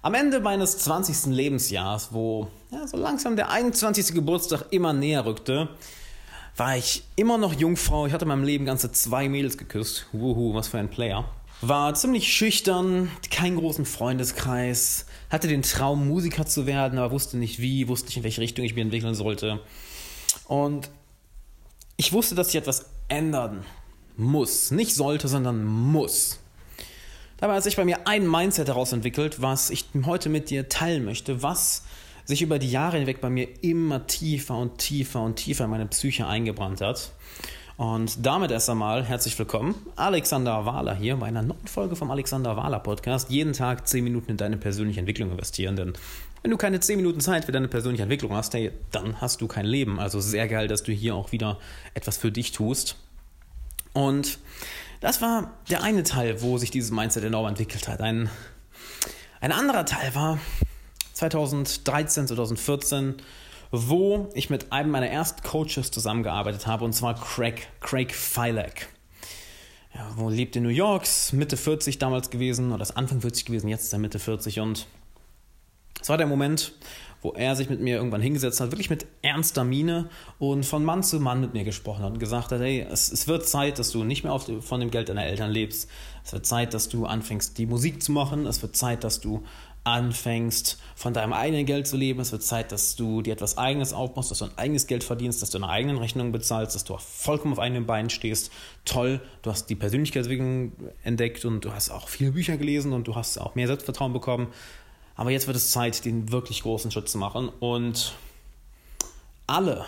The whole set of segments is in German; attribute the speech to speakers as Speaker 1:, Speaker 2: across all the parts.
Speaker 1: Am Ende meines 20. Lebensjahres, wo ja, so langsam der 21. Geburtstag immer näher rückte, war ich immer noch Jungfrau. Ich hatte in meinem Leben ganze zwei Mädels geküsst. Wuhu, was für ein Player. War ziemlich schüchtern, keinen großen Freundeskreis, hatte den Traum, Musiker zu werden, aber wusste nicht wie, wusste nicht, in welche Richtung ich mich entwickeln sollte. Und ich wusste, dass ich etwas ändern muss. Nicht sollte, sondern muss. Dabei hat sich bei mir ein Mindset daraus entwickelt, was ich heute mit dir teilen möchte, was sich über die Jahre hinweg bei mir immer tiefer und tiefer und tiefer in meine Psyche eingebrannt hat. Und damit erst einmal herzlich willkommen, Alexander Wahler hier bei einer neuen Folge vom Alexander Wahler Podcast. Jeden Tag 10 Minuten in deine persönliche Entwicklung investieren, denn wenn du keine 10 Minuten Zeit für deine persönliche Entwicklung hast, hey, dann hast du kein Leben. Also sehr geil, dass du hier auch wieder etwas für dich tust. Und das war der eine Teil, wo sich dieses Mindset enorm entwickelt hat. Ein, ein anderer Teil war 2013, 2014, wo ich mit einem meiner ersten Coaches zusammengearbeitet habe, und zwar Craig, Craig Filek. Ja, wo lebt in New York, Mitte 40 damals gewesen, oder ist Anfang 40 gewesen, jetzt ist er Mitte 40 und es war der Moment, wo er sich mit mir irgendwann hingesetzt hat, wirklich mit ernster Miene und von Mann zu Mann mit mir gesprochen hat und gesagt hat, hey, es, es wird Zeit, dass du nicht mehr auf, von dem Geld deiner Eltern lebst. Es wird Zeit, dass du anfängst, die Musik zu machen. Es wird Zeit, dass du anfängst, von deinem eigenen Geld zu leben. Es wird Zeit, dass du dir etwas Eigenes aufbaust, dass du ein eigenes Geld verdienst, dass du deine eigenen Rechnungen bezahlst, dass du vollkommen auf eigenen Beinen stehst. Toll, du hast die Persönlichkeitsentwicklung entdeckt und du hast auch viele Bücher gelesen und du hast auch mehr Selbstvertrauen bekommen. Aber jetzt wird es Zeit, den wirklich großen Schritt zu machen und alle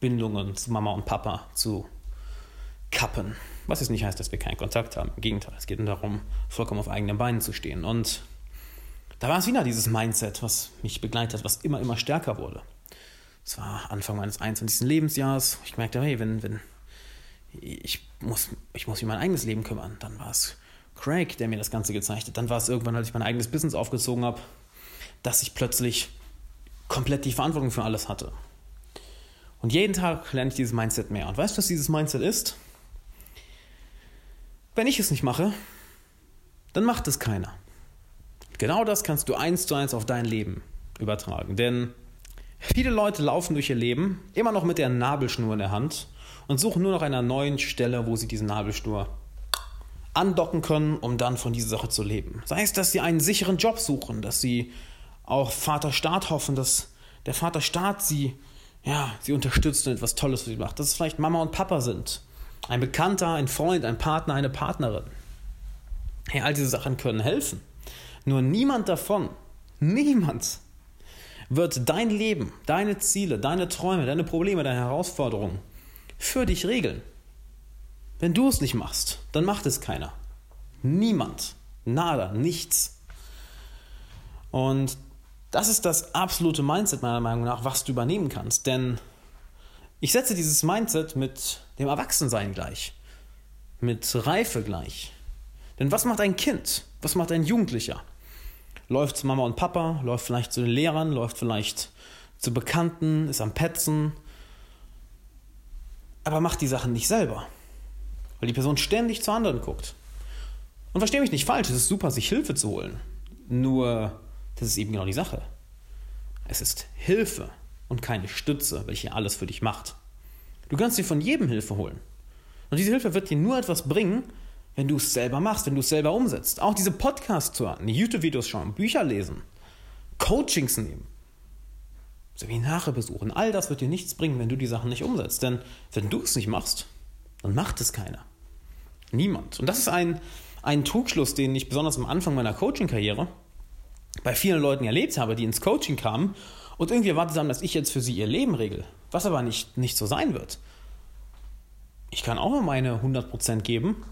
Speaker 1: Bindungen zu Mama und Papa zu kappen. Was jetzt nicht heißt, dass wir keinen Kontakt haben. Im Gegenteil, es geht darum, vollkommen auf eigenen Beinen zu stehen. Und da war es wieder dieses Mindset, was mich begleitet, was immer, immer stärker wurde. Es war Anfang meines 21. Lebensjahres. Ich merkte, hey, wenn, wenn ich muss, ich muss mich um mein eigenes Leben kümmern. Dann war es Craig, der mir das Ganze gezeigt hat. Dann war es irgendwann, als ich mein eigenes Business aufgezogen habe, dass ich plötzlich komplett die Verantwortung für alles hatte. Und jeden Tag lerne ich dieses Mindset mehr. Und weißt du, was dieses Mindset ist? Wenn ich es nicht mache, dann macht es keiner. Genau das kannst du eins zu eins auf dein Leben übertragen. Denn viele Leute laufen durch ihr Leben immer noch mit der Nabelschnur in der Hand und suchen nur nach einer neuen Stelle, wo sie diese Nabelschnur andocken können, um dann von dieser Sache zu leben. Sei es, dass sie einen sicheren Job suchen, dass sie auch Vater Staat hoffen, dass der Vater Staat sie, ja, sie unterstützt und etwas Tolles für sie macht. Dass es vielleicht Mama und Papa sind. Ein Bekannter, ein Freund, ein Partner, eine Partnerin. Ja, all diese Sachen können helfen. Nur niemand davon, niemand wird dein Leben, deine Ziele, deine Träume, deine Probleme, deine Herausforderungen für dich regeln. Wenn du es nicht machst, dann macht es keiner. Niemand. Nada, nichts. Und das ist das absolute Mindset meiner Meinung nach, was du übernehmen kannst. Denn ich setze dieses Mindset mit dem Erwachsensein gleich, mit Reife gleich. Denn was macht ein Kind? Was macht ein Jugendlicher? Läuft zu Mama und Papa, läuft vielleicht zu den Lehrern, läuft vielleicht zu Bekannten, ist am Petzen, aber macht die Sachen nicht selber, weil die Person ständig zu anderen guckt. Und verstehe mich nicht falsch, es ist super, sich Hilfe zu holen. Nur das ist eben genau die Sache. Es ist Hilfe und keine Stütze, welche alles für dich macht. Du kannst dir von jedem Hilfe holen. Und diese Hilfe wird dir nur etwas bringen, wenn du es selber machst, wenn du es selber umsetzt. Auch diese Podcasts hören, YouTube-Videos schauen, Bücher lesen, Coachings nehmen, Seminare besuchen. All das wird dir nichts bringen, wenn du die Sachen nicht umsetzt. Denn wenn du es nicht machst, dann macht es keiner. Niemand. Und das ist ein, ein Trugschluss, den ich besonders am Anfang meiner Coaching-Karriere bei vielen Leuten erlebt habe, die ins Coaching kamen und irgendwie erwartet haben, dass ich jetzt für sie ihr Leben regel, was aber nicht, nicht so sein wird. Ich kann auch nur meine 100% geben,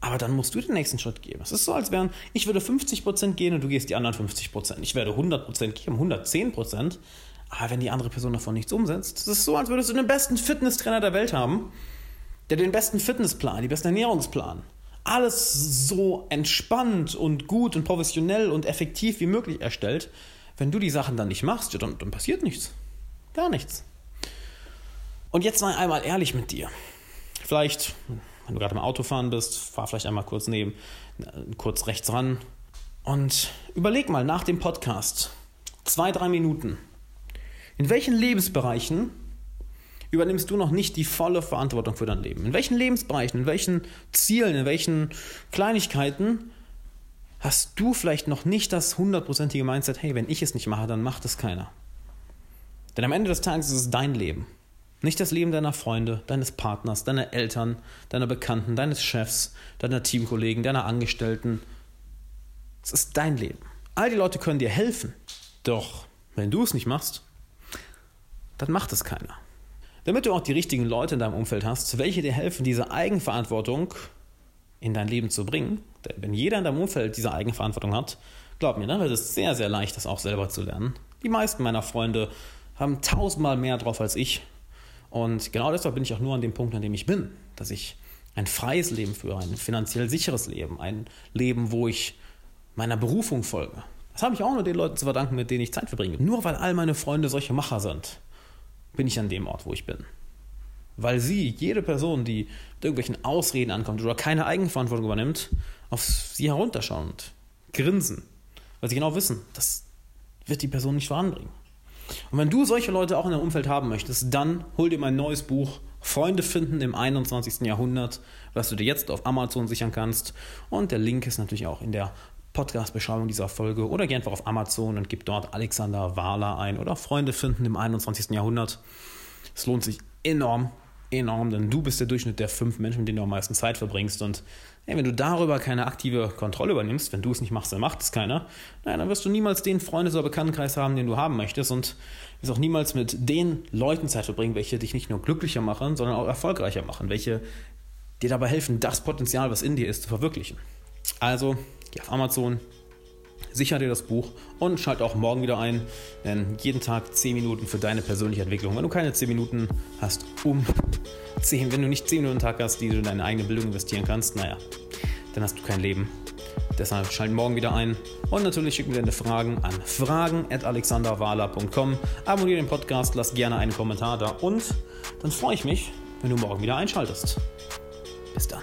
Speaker 1: aber dann musst du den nächsten Schritt geben. Es ist so, als wären, ich würde 50% gehen und du gehst die anderen 50%. Ich werde 100% geben, 110%, aber wenn die andere Person davon nichts umsetzt, es ist so, als würdest du den besten Fitnesstrainer der Welt haben, der den besten Fitnessplan, die besten Ernährungsplan, alles so entspannt und gut und professionell und effektiv wie möglich erstellt, wenn du die Sachen dann nicht machst, ja, dann, dann passiert nichts. Gar nichts. Und jetzt mal einmal ehrlich mit dir. Vielleicht, wenn du gerade im Auto fahren bist, fahr vielleicht einmal kurz neben, kurz rechts ran, Und überleg mal nach dem Podcast, zwei, drei Minuten, in welchen Lebensbereichen übernimmst du noch nicht die volle Verantwortung für dein Leben? In welchen Lebensbereichen, in welchen Zielen, in welchen Kleinigkeiten hast du vielleicht noch nicht das hundertprozentige Mindset, hey, wenn ich es nicht mache, dann macht es keiner. Denn am Ende des Tages ist es dein Leben. Nicht das Leben deiner Freunde, deines Partners, deiner Eltern, deiner Bekannten, deines Chefs, deiner Teamkollegen, deiner Angestellten. Es ist dein Leben. All die Leute können dir helfen. Doch wenn du es nicht machst, dann macht es keiner. Damit du auch die richtigen Leute in deinem Umfeld hast, welche dir helfen, diese Eigenverantwortung in dein Leben zu bringen, denn wenn jeder in deinem Umfeld diese Eigenverantwortung hat, glaub mir, dann wird es sehr, sehr leicht, das auch selber zu lernen. Die meisten meiner Freunde haben tausendmal mehr drauf als ich. Und genau deshalb bin ich auch nur an dem Punkt, an dem ich bin, dass ich ein freies Leben führe, ein finanziell sicheres Leben, ein Leben, wo ich meiner Berufung folge. Das habe ich auch nur den Leuten zu verdanken, mit denen ich Zeit verbringe. Nur weil all meine Freunde solche Macher sind, bin ich an dem Ort, wo ich bin. Weil sie, jede Person, die mit irgendwelchen Ausreden ankommt oder keine Eigenverantwortung übernimmt, auf sie herunterschauen und grinsen. Weil sie genau wissen, das wird die Person nicht voranbringen. Und wenn du solche Leute auch in deinem Umfeld haben möchtest, dann hol dir mein neues Buch Freunde finden im 21. Jahrhundert, was du dir jetzt auf Amazon sichern kannst. Und der Link ist natürlich auch in der Podcast-Beschreibung dieser Folge oder geh einfach auf Amazon und gib dort Alexander Wahler ein oder Freunde finden im 21. Jahrhundert. Es lohnt sich enorm, enorm, denn du bist der Durchschnitt der fünf Menschen, mit denen du am meisten Zeit verbringst. Und hey, wenn du darüber keine aktive Kontrolle übernimmst, wenn du es nicht machst, dann macht es keiner, naja, dann wirst du niemals den Freundes- oder Bekanntenkreis haben, den du haben möchtest und wirst auch niemals mit den Leuten Zeit verbringen, welche dich nicht nur glücklicher machen, sondern auch erfolgreicher machen, welche dir dabei helfen, das Potenzial, was in dir ist, zu verwirklichen. Also Geh auf Amazon, sicher dir das Buch und schalt auch morgen wieder ein, denn jeden Tag 10 Minuten für deine persönliche Entwicklung. Wenn du keine 10 Minuten hast, um 10, wenn du nicht 10 Minuten Tag hast, die du in deine eigene Bildung investieren kannst, naja, dann hast du kein Leben. Deshalb schalt morgen wieder ein und natürlich schick mir deine Fragen an fragen.alexanderwala.com. Abonniere den Podcast, lass gerne einen Kommentar da und dann freue ich mich, wenn du morgen wieder einschaltest. Bis dann.